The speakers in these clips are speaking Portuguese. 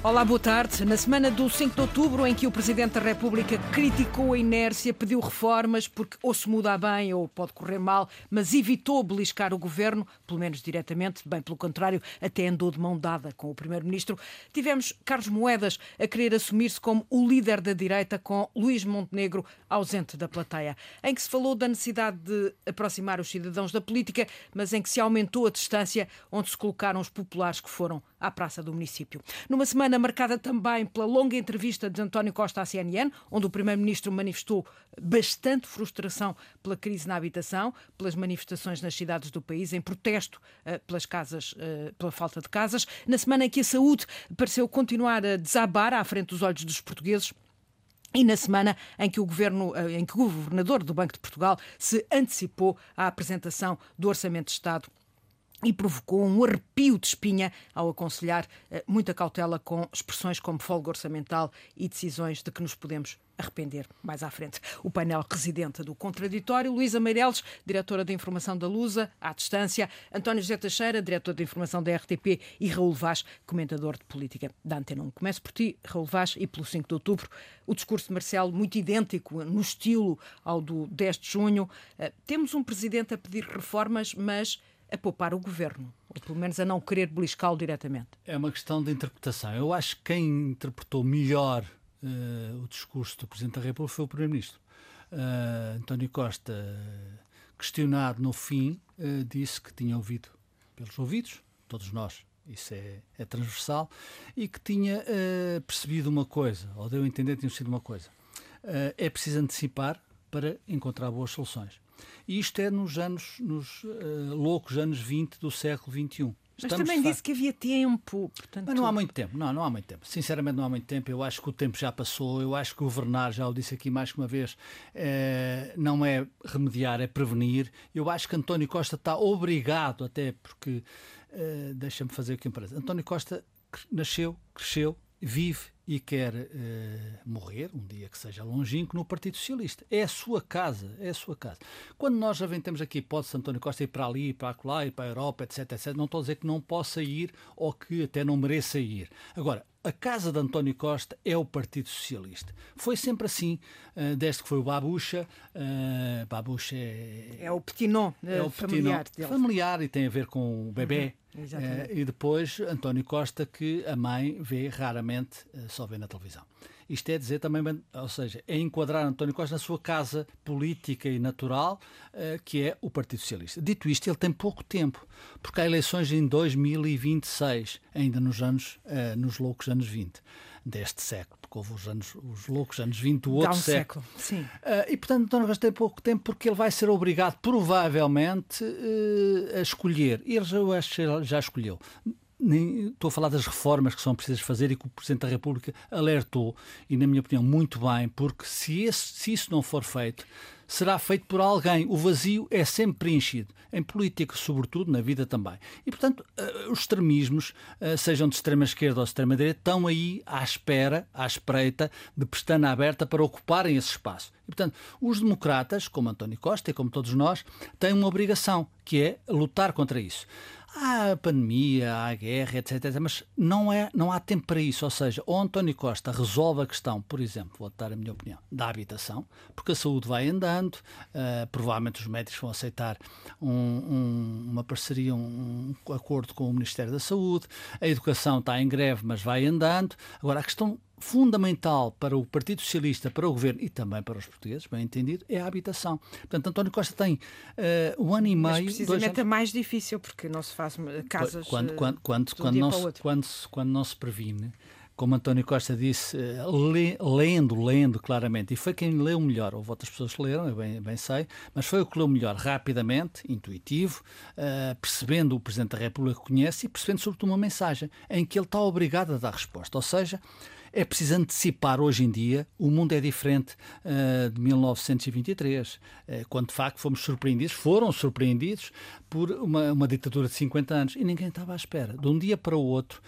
Olá, boa tarde. Na semana do 5 de outubro, em que o Presidente da República criticou a inércia, pediu reformas porque ou se muda bem ou pode correr mal, mas evitou beliscar o governo, pelo menos diretamente, bem pelo contrário, até andou de mão dada com o Primeiro-Ministro. Tivemos Carlos Moedas a querer assumir-se como o líder da direita, com Luís Montenegro ausente da plateia, em que se falou da necessidade de aproximar os cidadãos da política, mas em que se aumentou a distância onde se colocaram os populares que foram à praça do município. Numa semana marcada também pela longa entrevista de António Costa à CNN, onde o Primeiro-Ministro manifestou bastante frustração pela crise na habitação, pelas manifestações nas cidades do país, em protesto uh, pelas casas, uh, pela falta de casas. Na semana em que a saúde pareceu continuar a desabar à frente dos olhos dos portugueses. E na semana em que o governo, eh, em que o governador do Banco de Portugal se antecipou à apresentação do Orçamento de Estado e provocou um arrepio de espinha ao aconselhar eh, muita cautela com expressões como folga orçamental e decisões de que nos podemos arrepender mais à frente. O painel residente do Contraditório, Luísa Meireles, diretora de Informação da Lusa, à distância, António José Teixeira, diretor de Informação da RTP e Raul Vaz, comentador de política da Antena 1. Começo por ti, Raul Vaz, e pelo 5 de outubro, o discurso de Marcelo muito idêntico no estilo ao do 10 de junho. Eh, temos um presidente a pedir reformas, mas a poupar o governo, ou pelo menos a não querer beliscá-lo diretamente? É uma questão de interpretação. Eu acho que quem interpretou melhor uh, o discurso do Presidente da República foi o Primeiro-Ministro. Uh, António Costa, questionado no fim, uh, disse que tinha ouvido pelos ouvidos, todos nós, isso é, é transversal, e que tinha percebido uma coisa, ou deu a entender que tinha sido uma coisa. é preciso antecipar para encontrar boas soluções. E isto é nos anos, nos uh, loucos anos 20 do século XXI. Mas também disse que havia tempo. Portanto... Mas não há muito tempo, não, não há muito tempo. Sinceramente, não há muito tempo. Eu acho que o tempo já passou. Eu acho que governar, já o disse aqui mais que uma vez, é, não é remediar, é prevenir. Eu acho que António Costa está obrigado, até porque, é, deixa-me fazer aqui um parênteses. António Costa nasceu, cresceu, vive e quer uh, morrer, um dia que seja longínquo, no Partido Socialista. É a sua casa, é a sua casa. Quando nós temos aqui hipótese de António Costa ir para ali, para lá, ir para a Europa, etc, etc, não estou a dizer que não possa ir ou que até não mereça ir. Agora, a casa de António Costa é o Partido Socialista. Foi sempre assim, uh, desde que foi o Babucha. Uh, Babucha é... É o petinon é o familiar petinon, Familiar e tem a ver com o bebê. Uhum. Uh, e depois António Costa, que a mãe vê raramente, só vê na televisão. Isto é dizer também, ou seja, é enquadrar António Costa na sua casa política e natural, uh, que é o Partido Socialista. Dito isto, ele tem pouco tempo, porque há eleições em 2026, ainda nos anos, nos loucos anos 20 deste século, porque houve os, anos, os loucos anos 20 do outro um século. século. Sim. Uh, e, portanto, António Costa tem pouco tempo porque ele vai ser obrigado, provavelmente, uh, a escolher. E ele já, que já escolheu. Nem, estou a falar das reformas que são precisas fazer e que o Presidente da República alertou, e na minha opinião muito bem, porque se, esse, se isso não for feito, será feito por alguém. O vazio é sempre preenchido, em política, sobretudo, na vida também. E, portanto, uh, os extremismos, uh, sejam de extrema esquerda ou de extrema direita, estão aí à espera, à espreita, de pestana aberta para ocuparem esse espaço. E, portanto, os democratas, como António Costa e como todos nós, têm uma obrigação, que é lutar contra isso. Há a pandemia, há a guerra, etc, etc. Mas não, é, não há tempo para isso. Ou seja, o António Costa resolve a questão, por exemplo, vou dar a minha opinião, da habitação, porque a saúde vai andando, uh, provavelmente os médicos vão aceitar um, um, uma parceria, um, um acordo com o Ministério da Saúde, a educação está em greve, mas vai andando. Agora, a questão fundamental para o Partido Socialista, para o Governo e também para os portugueses, bem entendido, é a habitação. Portanto, António Costa tem uh, um ano e meio... Mas precisamente é mais difícil, porque não se faz casas quando, quando, quando, quando, não se, quando, quando não se previne como António Costa disse, eh, le, lendo, lendo claramente, e foi quem leu melhor, houve outras pessoas que leram, eu bem, bem sei, mas foi o que leu melhor, rapidamente, intuitivo, uh, percebendo o Presidente da República que conhece e percebendo sobretudo uma mensagem em que ele está obrigado a dar resposta, ou seja, é preciso antecipar hoje em dia, o mundo é diferente uh, de 1923, uh, quando de facto fomos surpreendidos, foram surpreendidos por uma, uma ditadura de 50 anos e ninguém estava à espera. De um dia para o outro,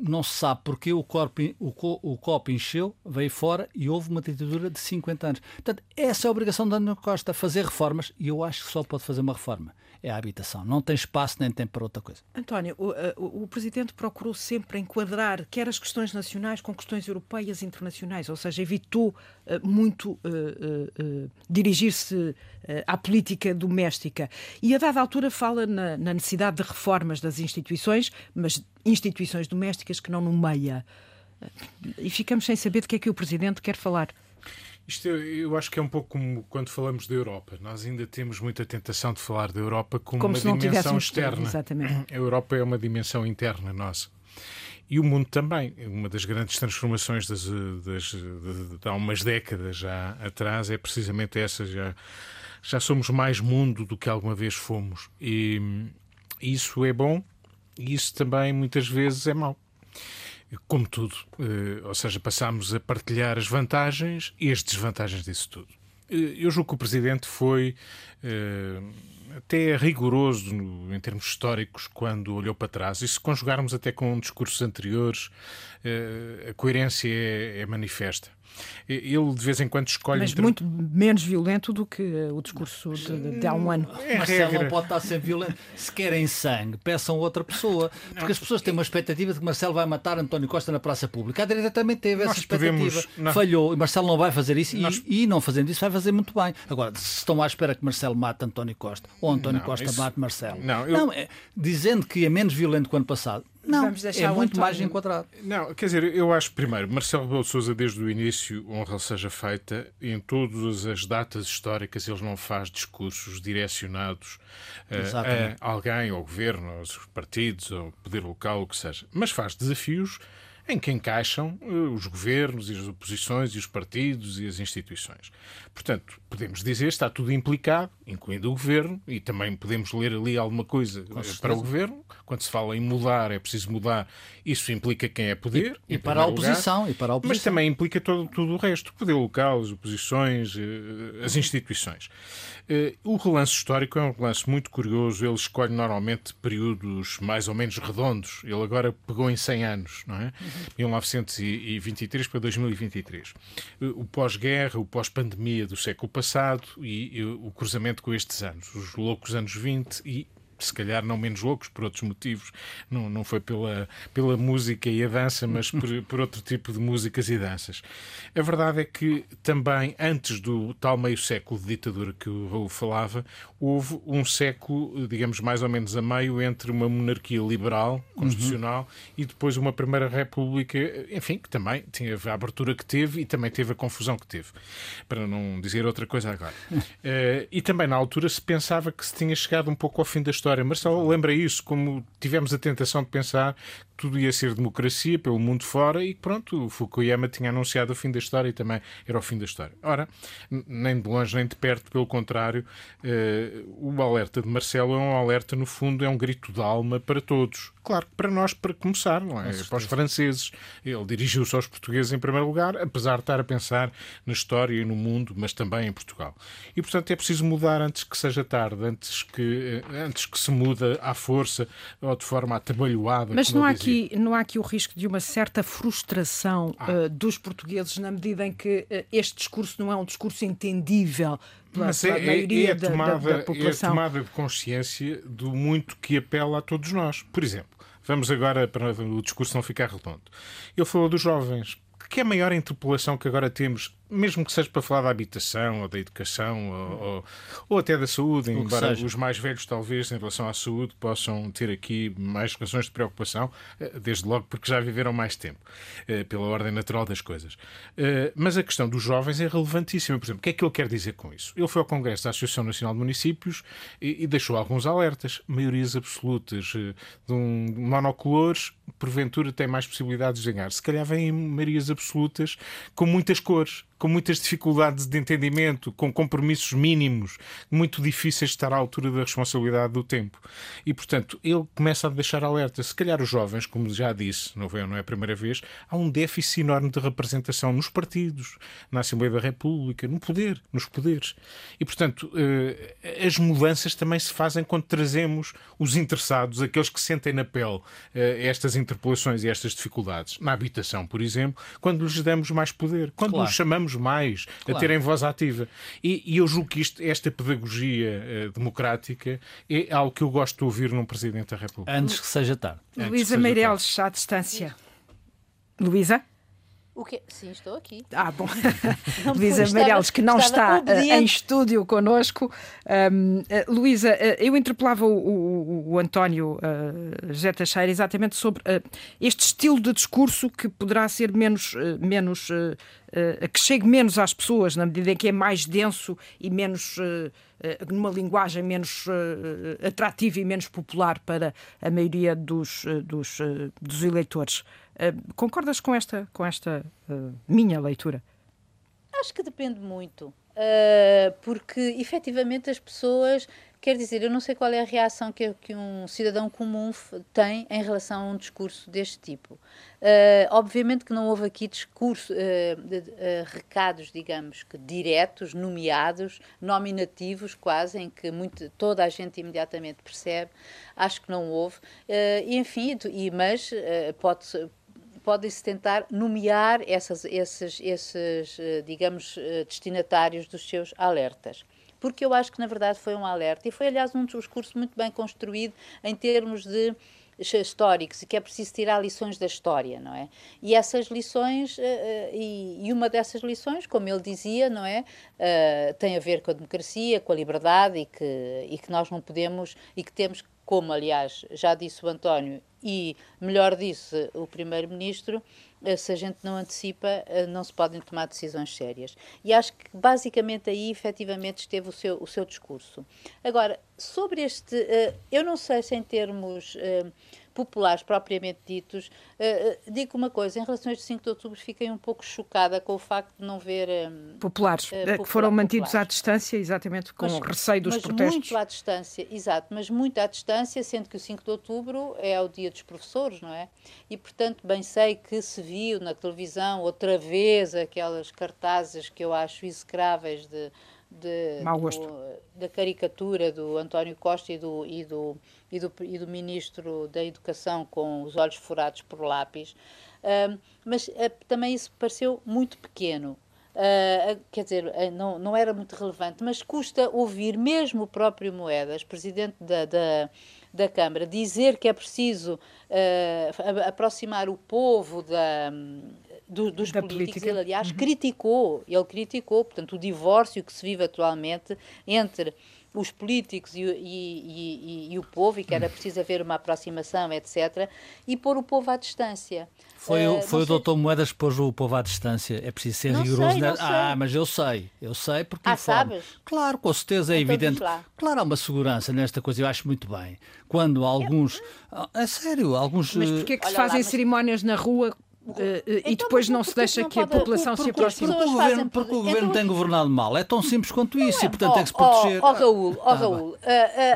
não se sabe porque o, corpo, o, o copo encheu, veio fora e houve uma ditadura de 50 anos. Portanto, essa é a obrigação de António Costa, fazer reformas e eu acho que só pode fazer uma reforma. É a habitação. Não tem espaço nem tempo para outra coisa. António, o, o, o Presidente procurou sempre enquadrar quer as questões nacionais com questões europeias e internacionais, ou seja, evitou uh, muito uh, uh, dirigir-se à política doméstica. E a dada altura fala na, na necessidade de reformas das instituições, mas instituições domésticas que não nomeia. E ficamos sem saber de que é que o Presidente quer falar. Isto eu, eu acho que é um pouco como quando falamos da Europa. Nós ainda temos muita tentação de falar da Europa como, como uma dimensão externa. Exatamente. A Europa é uma dimensão interna nossa. E o mundo também. Uma das grandes transformações das, das, de, de há umas décadas já atrás é precisamente essa. Já, já somos mais mundo do que alguma vez fomos. E isso é bom e isso também muitas vezes é mau. Como tudo. Eh, ou seja, passamos a partilhar as vantagens e as desvantagens disso tudo. Eh, eu julgo que o Presidente foi eh, até rigoroso em termos históricos quando olhou para trás. E se conjugarmos até com discursos anteriores, a coerência é, é manifesta. Ele de vez em quando escolhe. Mas entre... muito menos violento do que o discurso de, de há um ano. É Marcelo regra. não pode estar sempre violento. Se querem sangue, peçam outra pessoa. Porque não. as pessoas têm uma expectativa de que Marcelo vai matar António Costa na praça pública. A direita também teve essa expectativa. Podemos... Falhou. E Marcelo não vai fazer isso. Nós... E, e, não fazendo isso, vai fazer muito bem. Agora, se estão à espera que Marcelo mate António Costa ou António não, Costa isso... mate Marcelo. Não, eu... não é, dizendo que é menos violento que o ano passado. Não, Vamos deixar é muito mais enquadrado. Não, quer dizer, eu acho primeiro, Marcelo Rebelo de Sousa desde o início, honra seja feita, em todas as datas históricas ele não faz discursos direcionados uh, a alguém, ao governo, aos partidos, ao poder local, o que seja, mas faz desafios em que encaixam uh, os governos e as oposições e os partidos e as instituições. Portanto, podemos dizer está tudo implicado, incluindo o governo, e também podemos ler ali alguma coisa uh, para o governo. Quando se fala em mudar, é preciso mudar, isso implica quem é poder. E, e para a oposição, lugar, e para a oposição. Mas também implica todo, tudo o resto: o poder local, as oposições, uh, as instituições. O relance histórico é um relance muito curioso. Ele escolhe normalmente períodos mais ou menos redondos. Ele agora pegou em 100 anos, não é? Uhum. 1923 para 2023. O pós-guerra, o pós-pandemia do século passado e, o cruzamento com estes anos, os loucos anos 20 e se calhar não menos loucos por outros motivos, não, não foi pela, pela música e a dança, mas por, por outro tipo de músicas e danças. A verdade é que também, antes do tal meio século de ditadura que o Raul falava, houve um século, digamos, mais ou menos a meio entre uma monarquia liberal, constitucional, uhum. e depois uma Primeira República, enfim, que também tinha a abertura que teve e também teve a confusão que teve, para não dizer outra coisa agora. uh, e também na altura se pensava que se tinha chegado um pouco ao fim da história história. Marcelo lembra isso, como tivemos a tentação de pensar que tudo ia ser democracia pelo mundo fora e pronto, o Fukuyama tinha anunciado o fim da história e também era o fim da história. Ora, nem de longe nem de perto, pelo contrário, uh, o alerta de Marcelo é um alerta, no fundo, é um grito de alma para todos. Claro que para nós, para começar, não é? Para os franceses. Ele dirigiu-se aos portugueses em primeiro lugar, apesar de estar a pensar na história e no mundo, mas também em Portugal. E, portanto, é preciso mudar antes que seja tarde, antes que, eh, antes que se muda à força ou de forma atabalhoada. Mas não há, aqui, não há aqui o risco de uma certa frustração ah. uh, dos portugueses na medida em que uh, este discurso não é um discurso entendível pela, Mas é, maioria é, é tomada, da, da, população. É a tomada de consciência do muito que apela a todos nós. Por exemplo, Vamos agora para o discurso não ficar redondo. Ele falou dos jovens. Que é a maior interpelação que agora temos mesmo que seja para falar da habitação ou da educação ou, ou, ou até da saúde, embora os mais velhos, talvez, em relação à saúde, possam ter aqui mais razões de preocupação, eh, desde logo porque já viveram mais tempo, eh, pela ordem natural das coisas. Eh, mas a questão dos jovens é relevantíssima. Por exemplo, o que é que ele quer dizer com isso? Ele foi ao Congresso da Associação Nacional de Municípios e, e deixou alguns alertas, maiorias absolutas de um monocolores, porventura tem mais possibilidades de ganhar. Se calhar vêm maiorias absolutas com muitas cores com muitas dificuldades de entendimento, com compromissos mínimos, muito difíceis de estar à altura da responsabilidade do tempo. E, portanto, ele começa a deixar alerta. Se calhar os jovens, como já disse, não é, não é a primeira vez, há um déficit enorme de representação nos partidos, na Assembleia da República, no poder, nos poderes. E, portanto, eh, as mudanças também se fazem quando trazemos os interessados, aqueles que sentem na pele eh, estas interpelações e estas dificuldades. Na habitação, por exemplo, quando lhes damos mais poder, quando claro. os chamamos mais claro. a terem voz ativa. E, e, eu julgo que isto, esta pedagogia uh, democrática é algo que eu gosto de ouvir num Presidente da República. Antes que seja tarde. Luísa Meireles, à distância. Luísa? O? Sim, estou aqui. Ah, bom. Luísa Meireles, que não está uh, em estúdio connosco. Um, uh, Luísa, uh, eu interpelava o, o, o António uh, José Teixeira exatamente sobre este estilo de discurso que poderá ser menos, menos que chegue menos às pessoas, na medida em que é mais denso e menos numa linguagem menos atrativa e menos popular para a maioria dos, dos, dos eleitores. Uh, concordas com esta, com esta uh, minha leitura? Acho que depende muito, uh, porque efetivamente as pessoas. Quer dizer, eu não sei qual é a reação que, que um cidadão comum tem em relação a um discurso deste tipo. Obviamente que não houve aqui discurso, de, recados, digamos, que diretos, nomeados, nominativos quase, em que muito, toda a gente imediatamente percebe. Acho que não houve. enfim, e, mas pode, podem-se tentar nomear essas, esses, esses, eh, digamos, eh, destinatários dos seus alertas porque eu acho que na verdade foi um alerta e foi aliás um discurso muito bem construído em termos de históricos e que é preciso tirar lições da história, não é? E essas lições, eh, e uma dessas lições, como ele dizia, não é? tem a ver com a democracia, com a liberdade e que, e que nós não podemos, e que temos, como aliás já disse o António e, melhor disse o Primeiro-Ministro, eh, se a gente não antecipa, eh, não se podem tomar decisões sérias. E acho que basicamente aí efetivamente esteve o seu, o seu discurso. Agora, sobre este, eh, eu não sei se em termos populares propriamente ditos. Uh, digo uma coisa, em relação a este 5 de outubro, fiquei um pouco chocada com o facto de não ver. Um, populares, uh, popular, que foram mantidos populares. à distância, exatamente com mas, receio dos mas protestos. Muito à distância, exato, mas muito à distância, sendo que o 5 de outubro é o dia dos professores, não é? E, portanto, bem sei que se viu na televisão outra vez aquelas cartazes que eu acho execráveis de de, do, da caricatura do António Costa e do, e, do, e, do, e do Ministro da Educação com os olhos furados por lápis, uh, mas uh, também isso pareceu muito pequeno. Uh, quer dizer, uh, não, não era muito relevante, mas custa ouvir mesmo o próprio Moedas, presidente da, da, da Câmara, dizer que é preciso uh, aproximar o povo da, do, dos da políticos. Política. Ele, aliás, uhum. criticou, ele criticou, portanto, o divórcio que se vive atualmente entre os políticos e, e, e, e, o povo, e que era preciso haver uma aproximação, etc., e pôr o povo à distância. Foi, uh, foi o doutor Moedas que pôs o povo à distância. É preciso ser não rigoroso. Sei, né? Ah, mas eu sei, eu sei porque ah, informo. Sabes? Claro, com certeza é então evidente. Claro, há uma segurança nesta coisa, eu acho muito bem. Quando alguns. Eu... É sério, alguns. Mas porquê é que se fazem mas... cerimónias na rua Uh, uh, então, e depois não se deixa que, que a população se aproxime. Porque o governo, porque o governo então, tem governado mal. É tão simples quanto isso é, e, portanto, oh, tem que se proteger. Ó oh, Raul, oh, Raul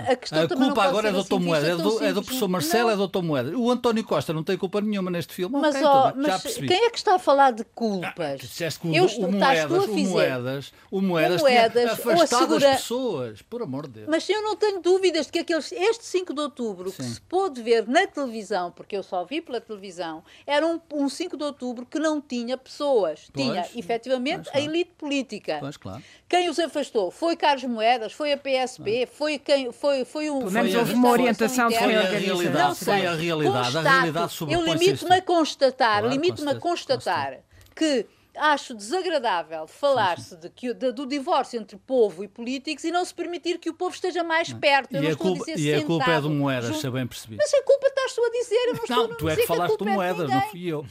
a, questão a culpa agora é do Dr. Moeda, é do, é do professor Marcelo, não. é do Dr. Moeda. O António Costa não tem culpa nenhuma neste filme. Mas, okay, oh, mas quem é que está a falar de culpas? Ah, que o, Eu estou, o, Moedas, o Moedas, o Moedas, o Moedas afastado as pessoas, por amor de Deus. Mas eu não tenho dúvidas de que aqueles, este 5 de outubro, que se pôde ver na televisão, porque eu só vi pela televisão, era um, um 5 de outubro que não tinha pessoas. Pois, tinha, efetivamente, pois, a elite política. Pois, claro. Quem os afastou? Foi Carlos Moedas, foi a PSP, foi quem foi, foi um. Pelo menos houve uma orientação de foi a realidade. Não sei. Foi a realidade. Constato, a realidade Eu limito-me a constatar, claro, limito-me a constatar que acho desagradável falar-se de que, de, do divórcio entre povo e políticos e não se permitir que o povo esteja mais perto. Eu e a culpa, a e a culpa é do Moedas, se bem percebi. Mas a culpa estás tu a dizer, eu não, não estou Não, tu é que falaste do é Moedas, não fui eu.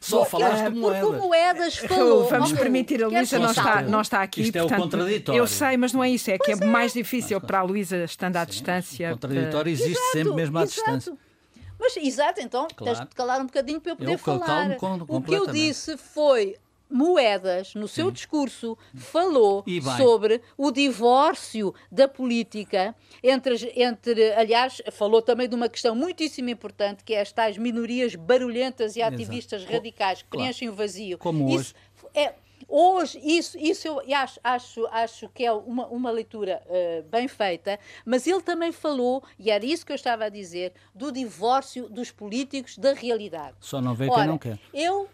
Só falaste de moedas. Porque moedas falou. Vamos permitir, a Luísa não está, não está aqui. Isto portanto, é o contraditório. Eu sei, mas não é isso. É que é, é, mais difícil para a Luísa estando à Sim, distância. O contraditório existe exato, sempre mesmo à exato. distância. Mas, exato, então claro. tens de calar um bocadinho para eu poder eu falar. O que eu disse foi Moedas, no seu discurso, falou sobre o divórcio da política entre, entre, aliás, falou também de uma questão muitíssimo importante, que é as tais minorias barulhentas e ativistas Exato. radicais que claro. preenchem o vazio. Como Isso hoje. É, Hoje, isso, isso eu acho, acho, acho que é uma, uma leitura uh, bem feita, mas ele também falou, e era isso que eu estava a dizer, do divórcio dos políticos da realidade. Só não vê Ora, quem não quer. Eu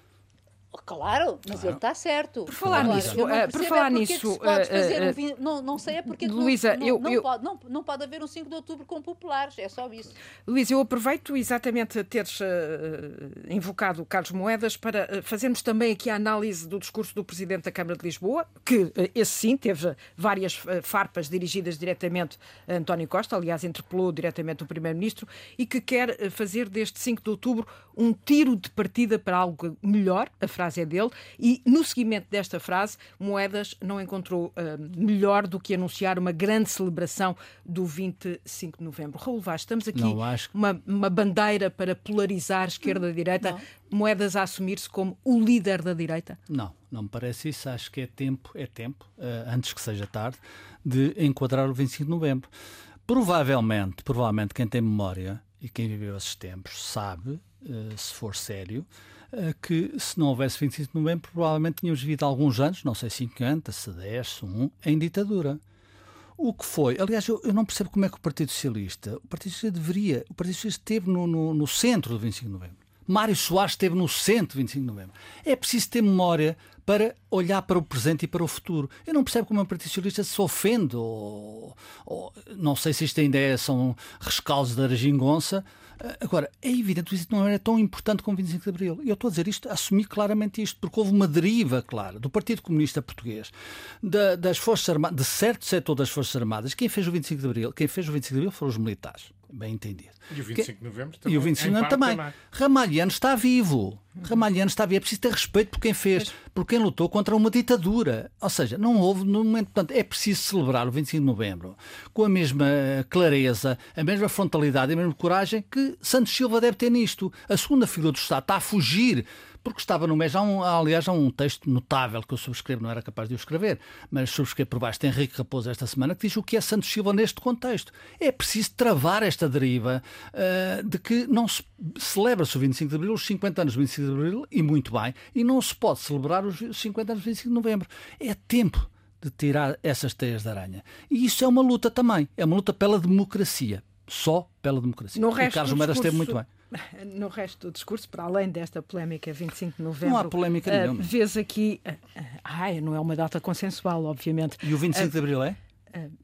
Claro, mas claro. ele está certo. Por falar Agora, nisso, uh, por falar é nisso, uh, um, não, não sei é porque Luísa, não, eu, não, eu, pode, não, não pode haver um 5 de outubro com populares, é só isso. Luísa, eu aproveito exatamente teres uh, invocado Carlos Moedas para fazermos também aqui a análise do discurso do Presidente da Câmara de Lisboa, que esse sim teve várias farpas dirigidas diretamente a António Costa, aliás, interpelou diretamente o Primeiro-Ministro, e que quer fazer deste 5 de outubro um tiro de partida para algo melhor, a frase é dele, e no seguimento desta frase, Moedas não encontrou uh, melhor do que anunciar uma grande celebração do 25 de novembro. Raul Vaz, estamos aqui acho... uma, uma bandeira para polarizar esquerda-direita, Moedas a assumir-se como o líder da direita? Não, não me parece isso. Acho que é tempo, é tempo, uh, antes que seja tarde, de enquadrar o 25 de novembro. Provavelmente, provavelmente quem tem memória e quem viveu esses tempos sabe, uh, se for sério, que se não houvesse 25 de novembro, provavelmente tínhamos vivido alguns anos, não sei 50, se 10, se 1, em ditadura. O que foi, aliás, eu, eu, não percebo como é que o Partido Socialista, o Partido Socialista deveria, o Partido Socialista esteve no, no, no centro do 25 de novembro. Mário Soares esteve no centro do 25 de novembro. É preciso ter memória para olhar para o presente e para o futuro. Eu não percebo como o Partido Socialista se ofende, ou, ou, não sei se isto ainda é, são rescaldos da Aragingonça, Agora, é evidente que isso não era tão importante como 25 de Abril. E eu estou a dizer isto, a assumir claramente isto, porque houve uma deriva clara do Partido Comunista Português, da, das Forças Armadas, de certo setor das Forças Armadas. Quem fez o 25 de Abril, quem fez o 25 de Abril foram os militares bem entendido. E o 25 de novembro também. E o 25 de novembro também. também. Ramalhiano está vivo. Ramalhiano está vivo. É preciso ter respeito por quem fez, por quem lutou contra uma ditadura. Ou seja, não houve no momento. Portanto, é preciso celebrar o 25 de novembro com a mesma clareza, a mesma frontalidade e a mesma coragem que Santos Silva deve ter nisto. A segunda figura do Estado está a fugir porque estava no mês. Há um, aliás, há um texto notável que eu subscrevo, não era capaz de o escrever, mas subscrevo por baixo de Henrique Raposo esta semana, que diz o que é Santos Silva neste contexto. É preciso travar esta deriva uh, de que não se celebra-se o 25 de Abril, os 50 anos do 25 de Abril, e muito bem, e não se pode celebrar os 50 anos do 25 de Novembro. É tempo de tirar essas teias de aranha. E isso é uma luta também, é uma luta pela democracia. Só pela democracia. No e Carlos Moedas esteve muito bem. no resto do discurso, para além desta polémica 25 de novembro. Não há polémica uh, nenhuma. Vês aqui. Uh, uh, não é uma data consensual, obviamente. E o 25 de abril é?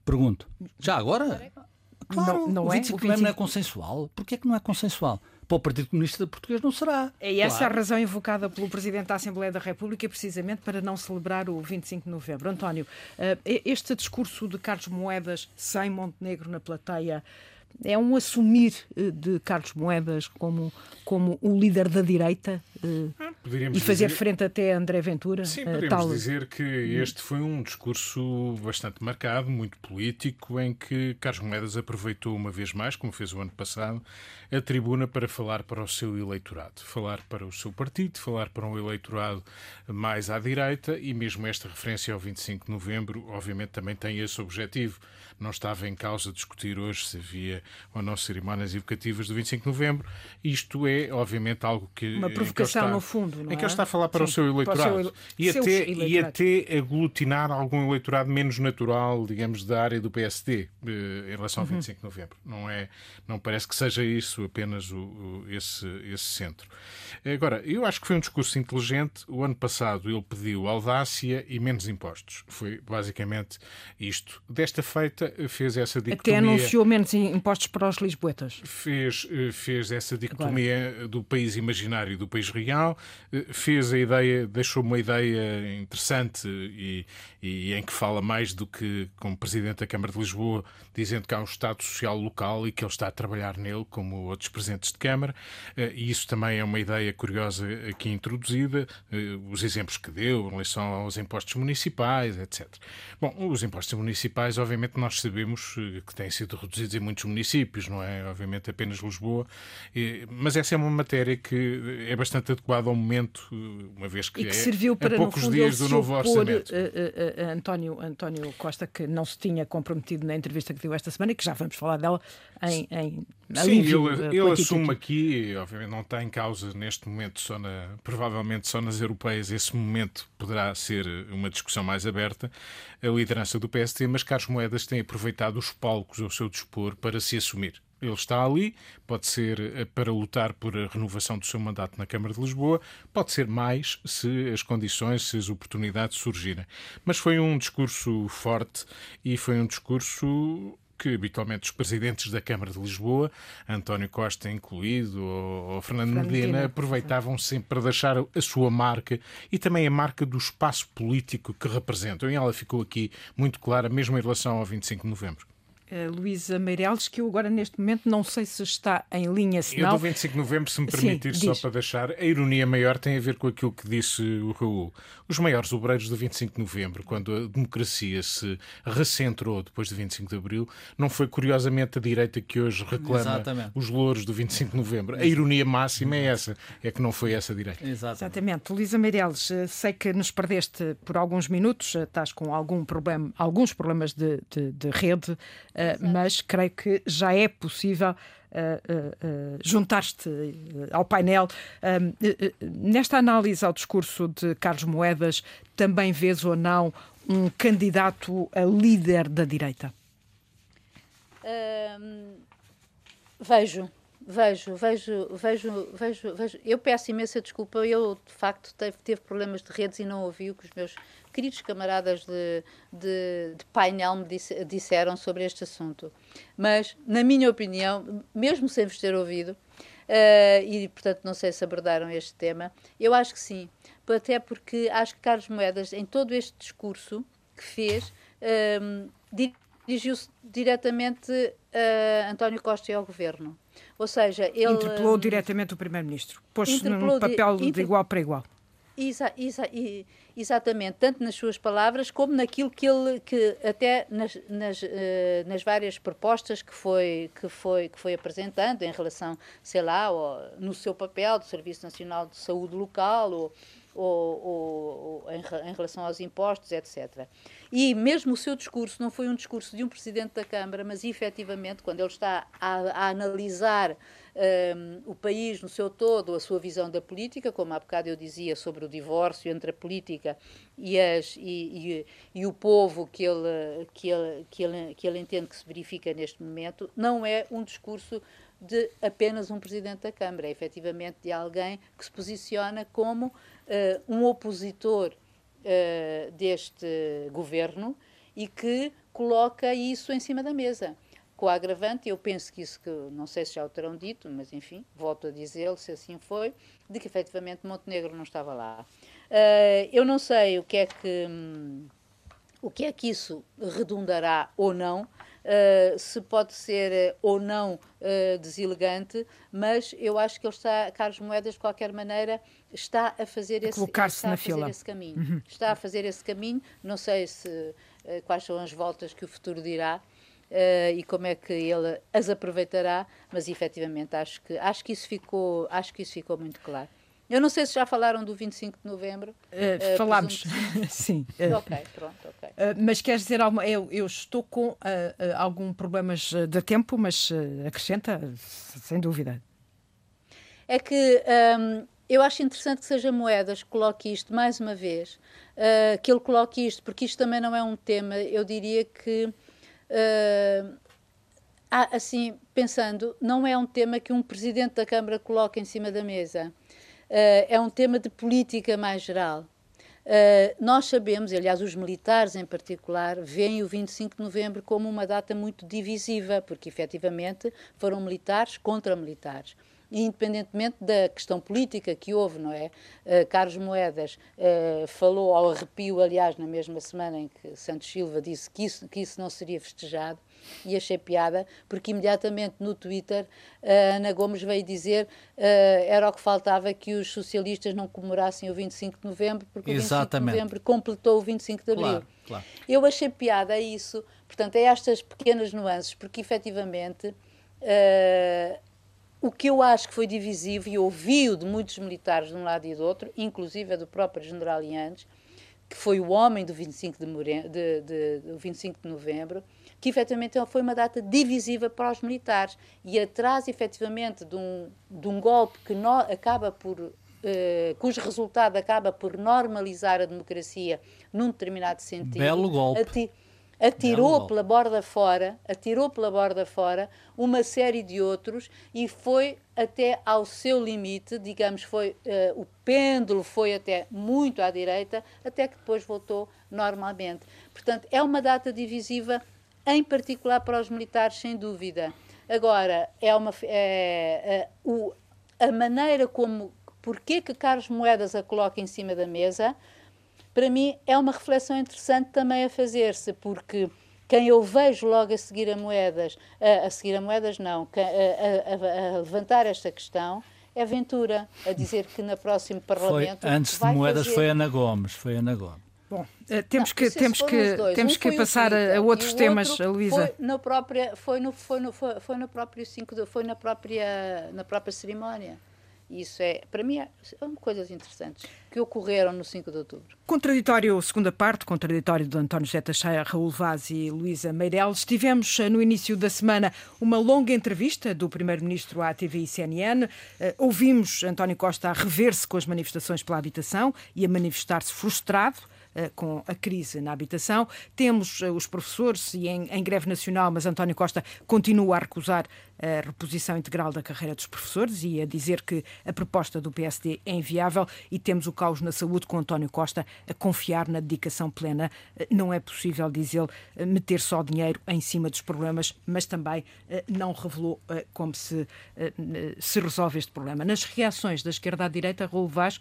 Pergunto. Já agora? Claro, não, não o 25 é? de novembro 25... não é consensual. Porquê é que não é consensual? Para o Partido Comunista Português não será. É essa claro. a razão invocada pelo Presidente da Assembleia da República, precisamente para não celebrar o 25 de novembro. António, este discurso de Carlos Moedas sem Montenegro na plateia é um assumir eh, de Carlos Moedas como, como o líder da direita uh, e fazer dizer... frente até a André Ventura? Sim, eh, podemos tal... dizer que este foi um discurso bastante marcado, muito político, em que Carlos Moedas aproveitou uma vez mais, como fez o ano passado, a tribuna para falar para o seu eleitorado, falar para o seu partido, falar para um eleitorado mais à direita e mesmo esta referência ao 25 de novembro, obviamente, também tem esse objetivo. Não estava em causa discutir hoje se havia ou não cerimónias evocativas do 25 de novembro. Isto é, obviamente, algo que. Uma provocação, está, no fundo, não Em que ele está a falar para Sim, o seu eleitorado. O seu, e, até, e até aglutinar algum eleitorado menos natural, digamos, da área do PSD eh, em relação ao uhum. 25 de novembro. Não, é, não parece que seja isso apenas o, o, esse, esse centro. Agora, eu acho que foi um discurso inteligente. O ano passado ele pediu audácia e menos impostos. Foi basicamente isto. Desta feita, fez essa dicotomia. Até anunciou menos impostos para os lisboetas. Fez, eh, fez essa dicotomia Agora. do país imaginário e do país real. Eh, fez a ideia, deixou uma ideia interessante e, e em que fala mais do que como Presidente da Câmara de Lisboa, dizendo que há um Estado Social local e que ele está a trabalhar nele, como outros Presidentes de Câmara. Eh, e isso também é uma ideia curiosa aqui introduzida, os exemplos que deu em relação aos impostos municipais, etc. Bom, os impostos municipais, obviamente, nós sabemos que têm sido reduzidos em muitos municípios, não é? Obviamente apenas Lisboa, mas essa é uma matéria que é bastante adequada ao momento, uma vez que, e que é serviu para, a poucos dias do novo opor, orçamento. Uh, uh, António, António Costa, que não se tinha comprometido na entrevista que deu esta semana e que já vamos falar dela em, em Sim, ele, ele assume aqui, obviamente não está em causa neste momento, só na, provavelmente só nas europeias, esse momento poderá ser uma discussão mais aberta, a liderança do PST, mas Carlos Moedas tem aproveitado os palcos ao seu dispor para se assumir. Ele está ali, pode ser eh, para lutar por a renovação do seu mandato na Câmara de Lisboa, pode ser mais se as condições, se as oportunidades surgirem. Mas foi um discurso forte e foi um discurso que habitualmente os presidentes da Câmara de Lisboa, António Costa incluído, ou, ou Fernando, Fernando Medina, Medina, aproveitavam sempre para deixar a sua marca e também a marca do espaço político que representam. E ela ficou aqui muito clara, mesmo em relação ao 25 de novembro. Uh, Luísa Meireles, que eu agora neste momento não sei se está em linha, senão... Eu do 25 de novembro, se me permitir, Sim, só para deixar, a ironia maior tem a ver com aquilo que disse o Raul. Os maiores obreiros do 25 de novembro, quando a democracia se recentrou depois de 25 de abril, não foi curiosamente a direita que hoje reclama Exatamente. os louros do 25 de novembro. A ironia máxima é essa, é que não foi essa direita. Exatamente. Exatamente. Luísa Meireles, eh, sei que nos perdeste por alguns minutos, eh, estás com algum problema, alguns problemas de, de, de rede, eh, mas creio que já é possível Uh, uh, uh, juntar-te ao painel. nesta análise ao discurso de Carlos Moedas, também vês ou não um candidato a líder da direita? vejo. Vejo, vejo, vejo, vejo, vejo. Eu peço imensa desculpa. Eu, de facto, teve, teve problemas de redes e não ouvi o que os meus queridos camaradas de, de, de painel me disse, disseram sobre este assunto. Mas, na minha opinião, mesmo sem vos ter ouvido, uh, e portanto não sei se abordaram este tema, eu acho que sim. Até porque acho que Carlos Moedas, em todo este discurso que fez, uh, dirigiu-se diretamente a António Costa e ao governo. Ou seja, ele. Interpelou um, diretamente o Primeiro-Ministro. Pôs-se num papel de, de igual para igual. Exa, exa, exatamente, tanto nas suas palavras como naquilo que ele, que até nas, nas, uh, nas várias propostas que foi, que, foi, que foi apresentando em relação, sei lá, no seu papel do Serviço Nacional de Saúde Local ou, ou, ou, ou em, em, relação aos impostos, etc. E mesmo o seu discurso não foi um discurso de um Presidente da Câmara, mas efetivamente, quando ele está a, a analisar um, o país no seu todo, a sua visão da política, como há bocado eu dizia sobre o divórcio entre a política e, as, e, e, e o povo que ele, que, ele, que, ele, que ele entende que se verifica neste momento, não é um discurso de apenas um presidente da Câmara, é efetivamente de alguém que se posiciona como uh, um opositor uh, deste governo e que coloca isso em cima da mesa com o agravante, eu penso que isso, que não sei se já o terão dito, mas enfim, volto a dizê-lo, se assim foi, de que efetivamente Montenegro não estava lá. Uh, eu não sei o que é que, um, o que, é que isso redundará ou não, uh, se pode ser uh, ou não uh, deselegante, mas eu acho que ele está, Carlos Moedas, de qualquer maneira, está a fazer, esse, está a fazer esse caminho. Uhum. Está a fazer esse caminho, não sei se, quais são as voltas que o futuro dirá, Uh, e como é que ele as aproveitará, mas efetivamente acho que, acho que, isso, ficou, acho que isso ficou muito claro. Eu não sei se já falaram do 25 de novembro. Uh, uh, falámos, sim. ok, pronto, ok. mas queres dizer alguma. Eu, eu estou com algum problemas de tempo, mas acrescenta, sem dúvida. É que um, eu acho interessante que seja Moedas que coloque isto mais uma vez, que ele coloque isto, porque isto também não é um tema, eu diria que Uh, assim, pensando, não é um tema que um presidente da Câmara coloca em cima da mesa. Uh, é um tema de política mais geral. Uh, nós sabemos, aliás, os militares em particular, veem o 25 de novembro como uma data muito divisiva, porque efetivamente foram militares contra militares independentemente da questão política que houve, não é? Uh, Carlos Moedas uh, falou ao arrepio, aliás, na mesma semana em que Santos Silva disse que isso, que isso não seria festejado, e achei piada, porque imediatamente no Twitter uh, Ana Gomes veio dizer uh, era o que faltava que os socialistas não comemorassem o 25 de novembro, porque Exatamente. o 25 de novembro completou o 25 de abril. Claro, claro. Eu achei piada isso, Portanto, é estas pequenas nuances, porque efetivamente uh, o que eu acho que foi divisivo, e ouvi-o de muitos militares de um lado e do outro, inclusive do próprio general Yanes, que foi o homem do 25 de, de, de, de 25 de novembro, que efetivamente foi uma data divisiva para os militares e atrás efetivamente de um, de um golpe que no, acaba por Uh, cujo resultado acaba por normalizar a democracia num determinado sentido. Belo golpe. Ati atirou pela borda fora, atirou pela borda fora uma série de outros e foi até ao seu limite, digamos, foi uh, o pêndulo foi até muito à direita, até que depois voltou normalmente. Portanto, é uma data divisiva em particular para os militares, sem dúvida. Agora, é uma, é, é, o, a maneira como, porquê que Carlos Moedas a coloca em cima da mesa, para mim é uma reflexão interessante também a fazer-se, porque quem eu vejo logo a seguir a Moedas, a, a seguir a Moedas não, a, a, a, levantar esta questão, é Ventura, a dizer que no próximo Parlamento. Foi, antes de Moedas fazer... foi Ana Gomes, foi Ana Gomes. Bom, uh, temos não, que, temos que, temos um que passar a, a, outros temas, Luísa. Foi na própria, foi no, foi no, foi, foi no próprio 5 de, foi na própria, na própria cerimónia. Isso é, para mim, é, são coisas interessantes que ocorreram no 5 de outubro. Contraditório, segunda parte, contraditório de António José Teixeira, Raul Vaz e Luísa Meireles. Tivemos eh, no início da semana uma longa entrevista do Primeiro-Ministro à TV e CNN. Uh, ouvimos António Costa a rever-se com as manifestações pela habitação e a manifestar-se frustrado. Eh, com a crise na habitação. Temos eh, os professores em, em greve nacional, mas António Costa continua a recusar a reposição integral da carreira dos professores e a dizer que a proposta do PSD é inviável e temos o caos na saúde com António Costa a confiar na dedicação plena. Não é possível, diz ele, meter só dinheiro em cima dos problemas, mas também eh, não revelou eh, como se, eh, se resolve este problema. Nas reações da esquerda à direita, Raul Vaz,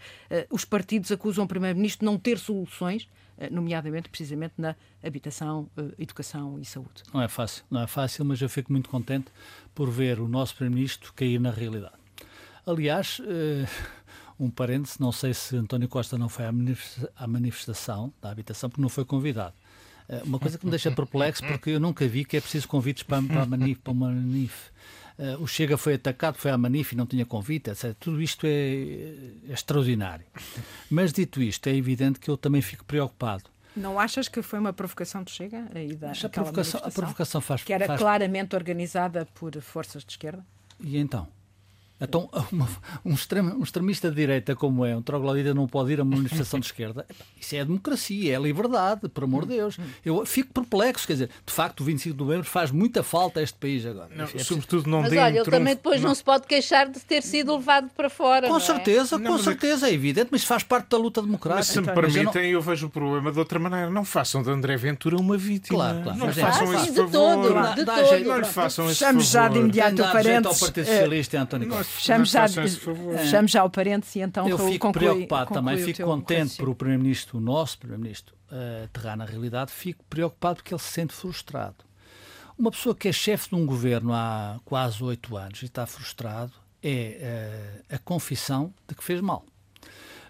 os partidos acusam o Primeiro-Ministro de não ter soluções nomeadamente precisamente na habitação, educação e saúde. Não é fácil, não é fácil, mas eu fico muito contente por ver o nosso Primeiro-Ministro cair na realidade. Aliás, uh, um parêntese, não sei se António Costa não foi à manifestação da habitação porque não foi convidado. Uma coisa que me deixa perplexo porque eu nunca vi que é preciso convites para, para, manif, para uma manif. Uh, o Chega foi atacado, foi à manif e não tinha convite, etc. Tudo isto é, é extraordinário. Mas dito isto, é evidente que eu também fico preocupado não achas que foi uma provocação do Chega? Da, a, provocação, a provocação faz Que era faz... claramente organizada por forças de esquerda? E então? Então, uma, um, extremo, um extremista de direita como é, um troglodita, não pode ir a uma manifestação de esquerda. Isso é democracia, é liberdade, por amor de Deus. Eu fico perplexo, quer dizer, de facto, o 25 de novembro faz muita falta a este país agora. Não, é sobretudo não Mas olha, ele também depois não. não. se pode queixar de ter sido levado para fora. Com é? certeza, com é certeza, é... é evidente, mas faz parte da luta democrática. Mas se me permitem, eu, não... eu, vejo o problema de outra maneira. Não façam de André Ventura uma vítima. Claro, claro. Não façam ah, esse favor. Todo, de todo. Não lhe façam esse favor. já de imediato o parente. ao Partido Socialista, António Costa. Chame já Fechamos já o parênteses e então Eu fico conclui, preocupado conclui também, fico contente por o Primeiro-Ministro, o nosso Primeiro-Ministro, uh, aterrar na realidade, fico preocupado porque ele se sente frustrado. Uma pessoa que é chefe de um governo há quase oito anos e está frustrado é uh, a confissão de que fez mal.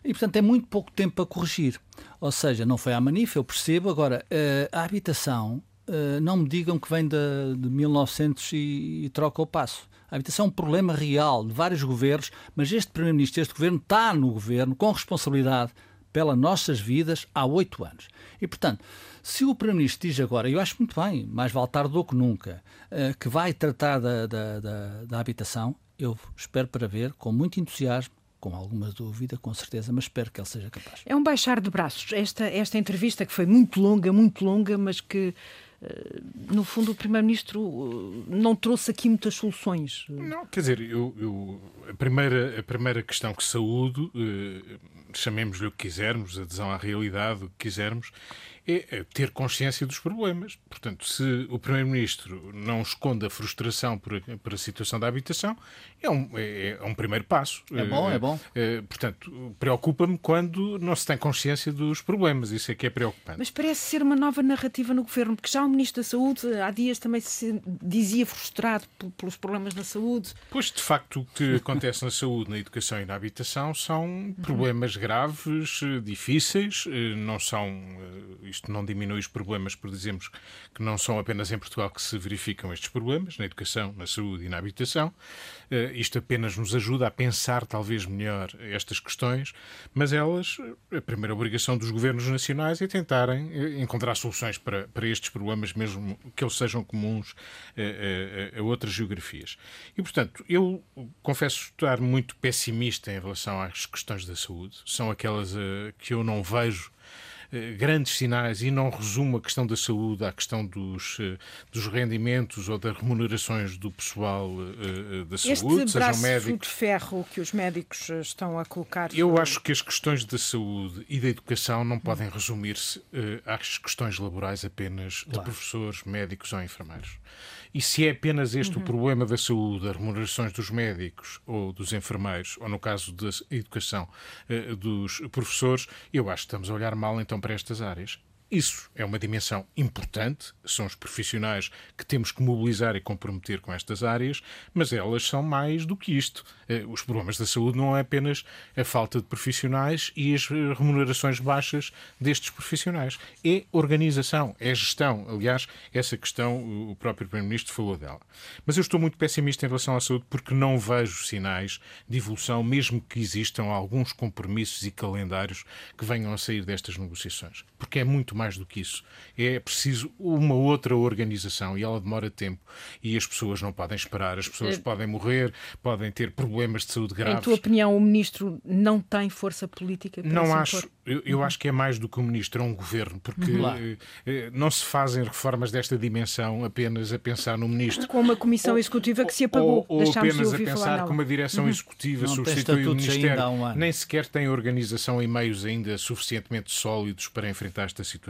E, portanto, é muito pouco tempo para corrigir. Ou seja, não foi à manif, eu percebo. Agora, uh, a habitação, uh, não me digam que vem de, de 1900 e, e troca o passo. A habitação é um problema real de vários governos, mas este Primeiro-Ministro, este governo, está no governo com responsabilidade pelas nossas vidas há oito anos. E, portanto, se o Primeiro-Ministro diz agora, eu acho muito bem, mais vale tarde do que nunca, eh, que vai tratar da, da, da, da habitação, eu espero para ver, com muito entusiasmo, com alguma dúvida, com certeza, mas espero que ele seja capaz. É um baixar de braços. Esta, esta entrevista que foi muito longa, muito longa, mas que no fundo, o Primeiro-Ministro eh, não trouxe aqui muitas soluções. Não, quer dizer, eu, eu a, primeira, a primeira questão que saúdo, eh, chamemos-lhe o que quisermos, adesão à realidade, o que quisermos, é ter consciência dos problemas. Portanto, se o Primeiro-Ministro não esconde a frustração por a, por a situação da habitação, é um, é, é um primeiro passo. É bom, é bom. É, portanto, preocupa-me quando não se tem consciência dos problemas. Isso é que é preocupante. Mas parece ser uma nova narrativa no governo, porque já o Ministro da Saúde há dias também se dizia frustrado pelos problemas na saúde. Pois, de facto, o que acontece na saúde, na educação e na habitação são problemas graves, difíceis, não são isto não diminui os problemas por dizermos que não são apenas em Portugal que se verificam estes problemas, na educação, na saúde e na habitação. Uh, isto apenas nos ajuda a pensar talvez melhor estas questões, mas elas, a primeira obrigação dos governos nacionais é tentarem eh, encontrar soluções para, para estes problemas, mesmo que eles sejam comuns a, a, a outras geografias. E, portanto, eu confesso estar muito pessimista em relação às questões da saúde. São aquelas uh, que eu não vejo eh, grandes sinais e não resumo a questão da saúde à questão dos, eh, dos rendimentos ou das remunerações do pessoal uh, da saúde, este sejam médicos. de ferro que os médicos estão a colocar. Eu acho que as questões da saúde e da educação não podem resumir-se às questões laborais apenas claro. de professores, médicos ou enfermeiros. E se é apenas este uhum. o problema da saúde, as remunerações dos médicos ou dos enfermeiros, ou no caso da educação, uh, dos professores, eu acho que estamos a olhar mal então para estas áreas. Isso é uma dimensão importante, são os profissionais que temos que mobilizar e comprometer com estas áreas, mas elas são mais do que isto. Eh, os problemas da saúde não é apenas a falta de profissionais e as remunerações baixas destes profissionais. É organização, é gestão. Aliás, essa questão o próprio Primeiro-Ministro falou dela. Mas eu estou muito pessimista em relação à saúde porque não vejo sinais de evolução, mesmo que existam alguns compromissos e calendários que venham a sair destas negociações. Porque é muito mais do que isso. É preciso uma outra organização e ela demora tempo e as pessoas não podem esperar, as pessoas é... podem morrer, podem ter problemas de saúde graves. Em tua opinião, o ministro não tem força política para Não acho. Eu, eu uhum. acho que é mais do que o ministro, é um governo, porque uhum. eh, não se fazem reformas desta dimensão apenas a pensar no ministro. Com uma comissão ou, executiva que se apagou. Ou, ou apenas a pensar com uma direção uhum. executiva substitui o ministério. Um nem sequer tem organização e meios ainda suficientemente sólidos para enfrentar esta situação.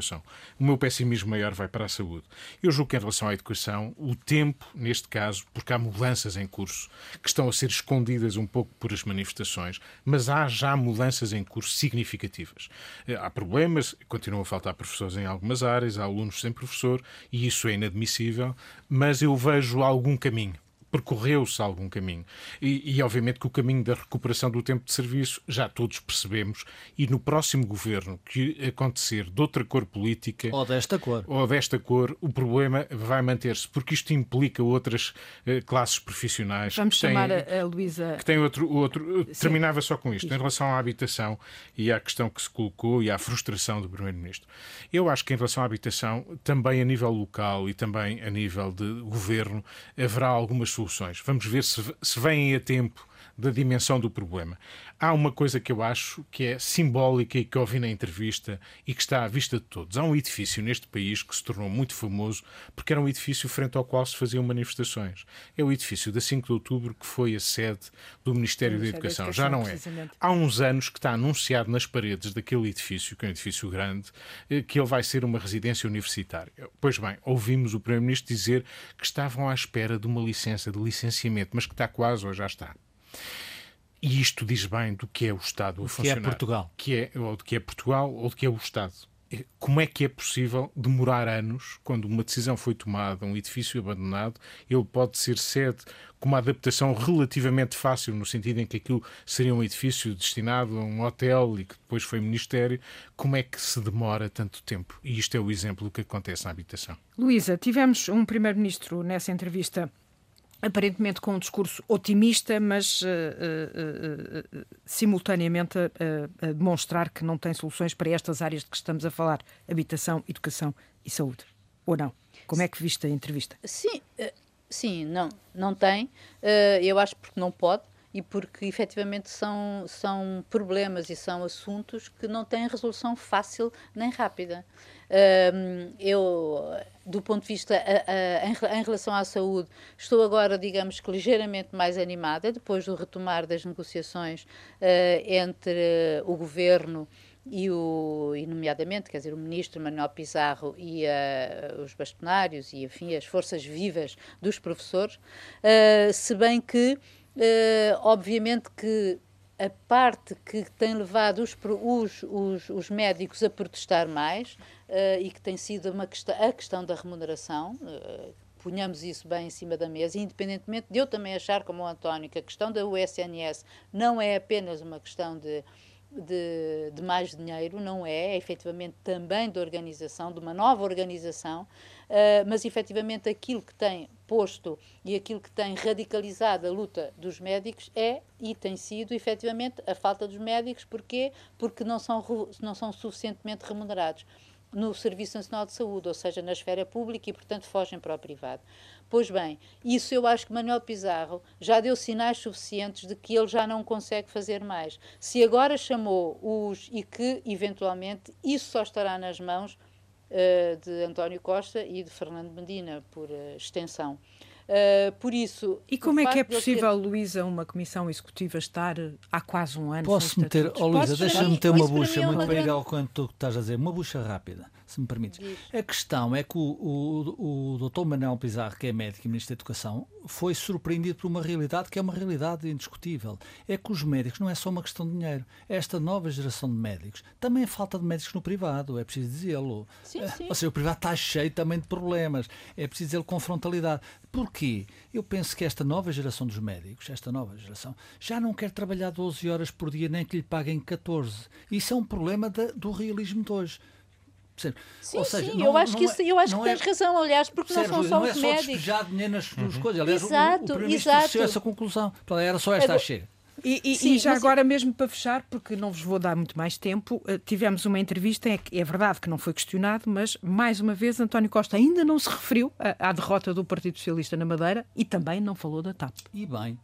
O meu pessimismo maior vai para a saúde. Eu julgo que em relação à educação, o tempo, neste caso, porque há mudanças em curso que estão a ser escondidas um pouco por as manifestações, mas há já mudanças em curso significativas. Eh, há problemas, continuam a faltar professores em algumas áreas, há alunos sem professor, e isso é inadmissível, mas eu vejo algum caminho percorreu-se algum caminho. E, e, obviamente, que o caminho da recuperação do tempo de serviço já todos percebemos. E no próximo governo que acontecer de outra cor política. Ou desta cor. Ou desta cor, o problema vai manter-se, porque isto implica outras uh, classes profissionais. Vamos chamar têm, a, Luísa. Que tem outro. outro terminava só com isto. Em relação à habitação e à questão que se colocou e à frustração do Primeiro-Ministro. Eu acho que em relação à habitação, também a nível local e também a nível de governo, haverá algumas soluções. Vamos ver se, se vêm a tempo da dimensão do problema. Há uma coisa que eu acho que é simbólica e que ouvi na entrevista e que está à vista de todos. Há um edifício neste país que se tornou muito famoso porque era um edifício frente ao qual se faziam manifestações. É o edifício da 5 de outubro que foi a sede do Ministério, da, Educação. da Educação. Já não é. Há uns anos que está anunciado nas paredes daquele edifício, que é um edifício grande, eh, que ele vai ser uma residência universitária. Pois bem, ouvimos o Primeiro-Ministro dizer que estavam à espera de uma licença de licenciamento, mas que está quase ou já está. E isto diz bem do que é o Estado a funcionar. Que é Portugal. Que é, ou de que é Portugal ou de que é o Estado. Como é que é possível demorar anos, quando uma decisão foi tomada, um edifício abandonado, ele pode ser sede com uma adaptação relativamente fácil, no sentido em que aquilo seria um edifício destinado a um hotel e que depois foi ministério, como é que se demora tanto tempo? E isto é o exemplo do que acontece na habitação. Luísa, tivemos um primeiro-ministro nessa entrevista aparentemente com um discurso otimista, mas uh, uh, uh, simultaneamente a, demonstrar que não tem soluções para estas áreas de que estamos a falar: habitação, educação e saúde. Ou não? Como é que viste a entrevista? Sim, eh, sim, não, não tem. Eh, eu acho porque não pode e porque efetivamente são, são problemas e são assuntos que não têm resolução fácil nem rápida. eu, do ponto de vista a, a, em, relação à saúde, estou agora, digamos que ligeiramente mais animada, depois do retomar das negociações uh, entre o governo e, o, e nomeadamente, quer dizer, o ministro Manuel Pizarro e uh, os bastonários e, enfim, as forças vivas dos professores, uh, se bem que Uh, obviamente que a parte que tem levado os, os, os, os médicos a protestar mais uh, e que tem sido uma questão, a questão da remuneração, uh, ponhamos isso bem em cima da mesa, independentemente de eu também achar, como o António, que a questão da USNS não é apenas uma questão de de, de, mais dinheiro, não é, é efetivamente também de organização, de uma nova organização, uh, mas efetivamente aquilo que tem posto e aquilo que tem radicalizado a luta dos médicos é e tem sido efetivamente a falta dos médicos. Porquê? Porque não são, não são suficientemente remunerados no Serviço Nacional de Saúde, ou seja, na esfera pública e, portanto, fogem para o privado. Pois bem, isso eu acho que Manuel Pizarro já deu sinais suficientes de que ele já não consegue fazer mais. Se agora chamou os e que, eventualmente, isso só estará nas mãos uh, de António Costa e de Fernando Medina, por uh, extensão. Uh, por isso. E como é que é possível, ter... Luísa, uma comissão executiva estar há quase um ano? Posso meter, oh, Luísa, deixa-me meter uma bucha muito bem igual quanto tu estás a dizer, uma bucha rápida, se me permites. A questão é que o, o, o doutor Manuel Pizarro, que é médico e ministro da Educação, foi surpreendido por uma realidade que é uma realidade indiscutível. É que os médicos não é só uma questão de dinheiro. Esta nova geração de médicos também é falta de médicos no privado, é preciso dizê-lo. Ou seja, o privado está cheio também de problemas. É preciso dizê-lo com frontalidade. Porquê? Eu penso que esta nova geração dos médicos, esta nova geração, já não quer trabalhar 12 horas por dia nem que lhe paguem 14. Isso é um problema da, do realismo de hoje. Sim, Ou seja, sim, não, eu acho que, isso, eu acho que é, tens razão, aliás, porque não são só não os é médicos. Não é só dinheiro nas, nas uhum. coisas. Aliás, exato, o, o a essa conclusão. Então, era só esta a chega. E, e, Sim, e, já agora, mesmo para fechar, porque não vos vou dar muito mais tempo, uh, tivemos uma entrevista, é, é, verdade que não foi questionado, mas mais uma vez António Costa ainda não se referiu à, à derrota do Partido Socialista na Madeira e também não falou da TAP. E bem.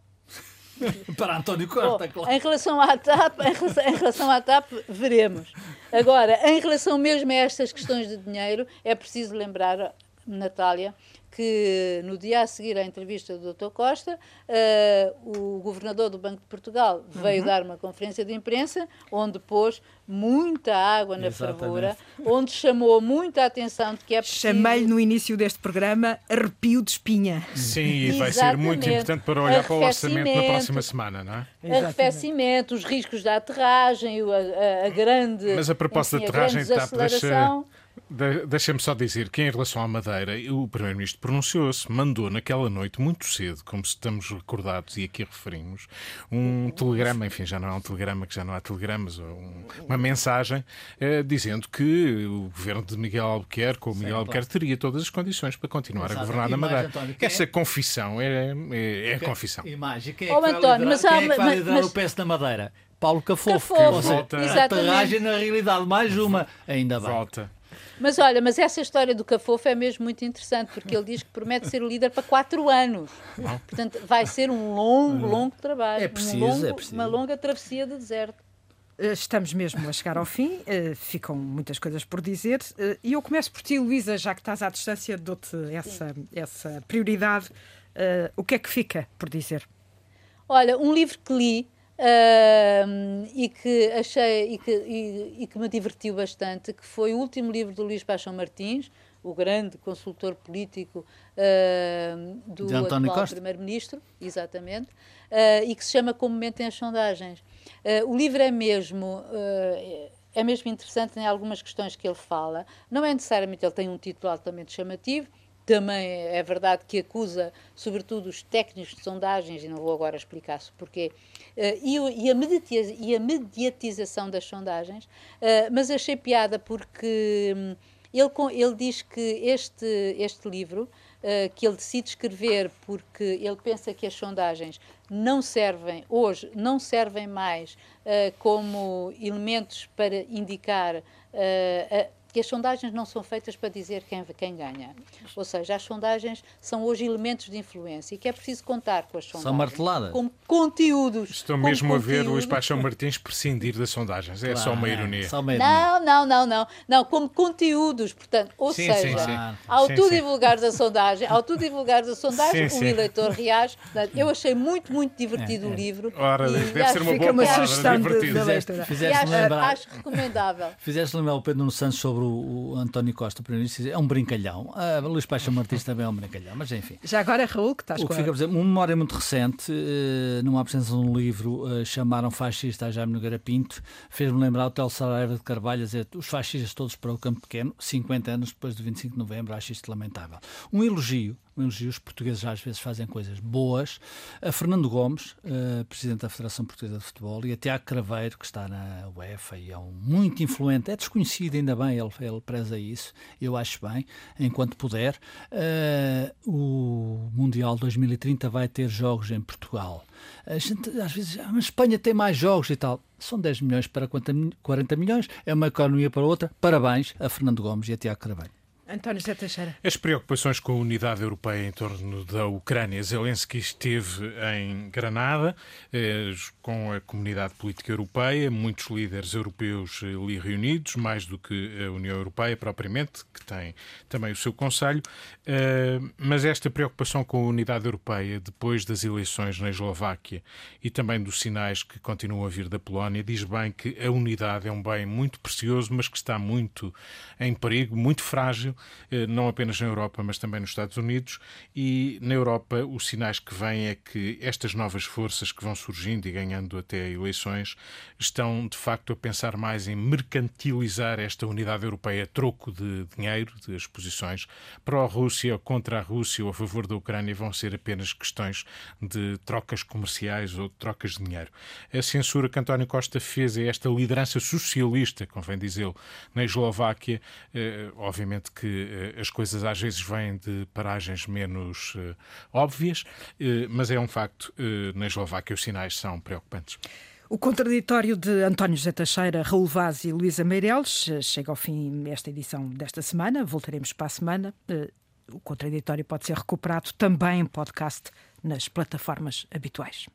para António Costa, claro. Em relação à TAP, em relação, em relação à TAP, veremos. Agora, em relação mesmo a estas questões de dinheiro, é preciso lembrar, Natália, que no dia a seguir à entrevista do Dr. Costa, uh, o governador do Banco de Portugal veio uhum. dar uma conferência de imprensa onde pôs muita água na Exatamente. fervura, onde chamou muita atenção de que é preciso... Chamei-lhe no início deste programa arrepio de espinha. Sim, e vai ser muito importante para olhar para o orçamento na próxima semana, não é? Arrefecimento, os riscos da aterragem, a, a, a grande... Mas a proposta enfim, de aterragem está deixa de, Deixa-me só dizer que, em relação à Madeira, o Primeiro-Ministro pronunciou-se, mandou naquela noite, muito cedo, como estamos recordados e aqui referimos, um telegrama, enfim, já não é um telegrama, que já não há telegramas, um, uma mensagem, eh, dizendo que o governo de Miguel Albuquerque, ou Miguel Sim, Albuquerque, teria todas as condições para continuar Exato. a governar na Madeira. António, Essa é? confissão é, é, é a confissão. Imagem, quem é que oh, vai António, liderar, mas, quem é que vai liderar mas... o PS da Madeira? Paulo Cafofo. Cafofo. Que, Volta. Exatamente. na realidade, mais uma, ainda bem. Volta. Mas olha, mas essa história do Cafofo é mesmo muito interessante, porque ele diz que promete ser o líder para quatro anos. Portanto, vai ser um longo, longo trabalho. É preciso, um longo, é preciso. Uma longa travessia de deserto. Eh, estamos mesmo a chegar ao fim, uh, ficam muitas coisas por dizer. Uh, e eu começo por ti, Luísa, já que estás à distância, dou-te essa, essa prioridade. Uh, o que é que fica por dizer? Olha, um livro que li Uh, e que achei e que, e, e, que me divertiu bastante, que foi o último livro do Luís Paixão Martins, o grande consultor político uh, do atual primeiro-ministro, exatamente, uh, e que se chama Como Mentem as Sondagens. Ah, o livro é mesmo é mesmo interessante em algumas questões que ele fala. Não é necessariamente ele tem um título altamente chamativo, também é verdade que acusa, sobretudo, os técnicos de sondagens, e não vou agora explicar-se porquê, uh, e, a mediatização das sondagens, uh, mas achei piada porque um, ele, ele diz que este, este livro, uh, que ele decide escrever porque ele pensa que as sondagens não servem, hoje, não servem mais como elementos para indicar a que as sondagens não são feitas para dizer quem, quem ganha. Ou seja, as sondagens são hoje elementos de influência e que é preciso contar com as sondagens. São marteladas. Como conteúdos. Estou mesmo conteúdos. a ver o Paixão Martins prescindir das sondagens. Claro, é só uma ironia. Só uma ironia. Não, não, não, não. Não, como conteúdos, portanto. Ou sim, seja, sim, sim. ao tu divulgares a sondagem, ao tu divulgares a sondagem, o eleitor reage. Eu achei muito, muito divertido é, é. o livro. Ora, deve ser uma boa uma sugestão de, da leitura. Fizeste, lembrar, acho recomendável. Fizeste lembrar o Pedro Nuno Santos sobre o, o António Costa, primeiro-ministro, é um brincalhão. A Luís Paixão Martins também é um brincalhão, mas enfim. Já agora, Raul, que estás o que fica a dizer, uma memória muito recente, uh, numa apresentação de um livro, uh, chamaram fascista a Jaime Nogueira Pinto, fez-me lembrar o Tel Saraiva de Carvalho a dizer os fascistas todos para o campo pequeno, 50 anos depois do 25 de novembro, acho isto lamentável. Um elogio um elogio. Os portugueses às vezes fazem coisas boas. A Fernando Gomes, uh, presidente da Federação Portuguesa de Futebol, e a Tiago Craveiro, que está na UEFA e é um muito influente, é desconhecido ainda bem, ele, ele preza isso, eu acho bem, enquanto puder. Uh, o Mundial 2030 vai ter jogos em Portugal. A gente às vezes, ah, a Espanha tem mais jogos e tal. São 10 milhões para 40 milhões, é uma economia para outra. Parabéns a Fernando Gomes e a Tiago Craveiro. António Zé Teixeira. As preocupações com a unidade europeia em torno da Ucrânia. Zelensky esteve em Granada eh, com a comunidade política europeia, muitos líderes europeus ali reunidos, mais do que a União Europeia propriamente, que tem também o seu Conselho. Eh, mas esta preocupação com a unidade europeia, depois das eleições na Eslováquia e também dos sinais que continuam a vir da Polónia, diz bem que a unidade é um bem muito precioso, mas que está muito em perigo, muito frágil eh, não apenas na Europa, mas também nos Estados Unidos. E na Europa, os sinais que vêm é que estas novas forças que vão surgindo e ganhando até eleições estão, de facto, a pensar mais em mercantilizar esta unidade europeia troco de dinheiro, de exposições pró-Rússia, contra a Rússia ou a favor da Ucrânia, vão ser apenas questões de trocas comerciais ou de trocas de dinheiro. A censura que António Costa fez a esta liderança socialista, convém dizê-lo, na Eslováquia, eh, obviamente que que uh, as coisas às vezes vêm de paragens menos uh, óbvias, uh, mas é um facto, na Eslováquia os sinais são preocupantes. O contraditório de António José Teixeira, Raul Vaz e Luísa Meireles chega ao fim esta edição desta semana. Voltaremos para a semana. O contraditório pode ser recuperado também em podcast nas plataformas habituais.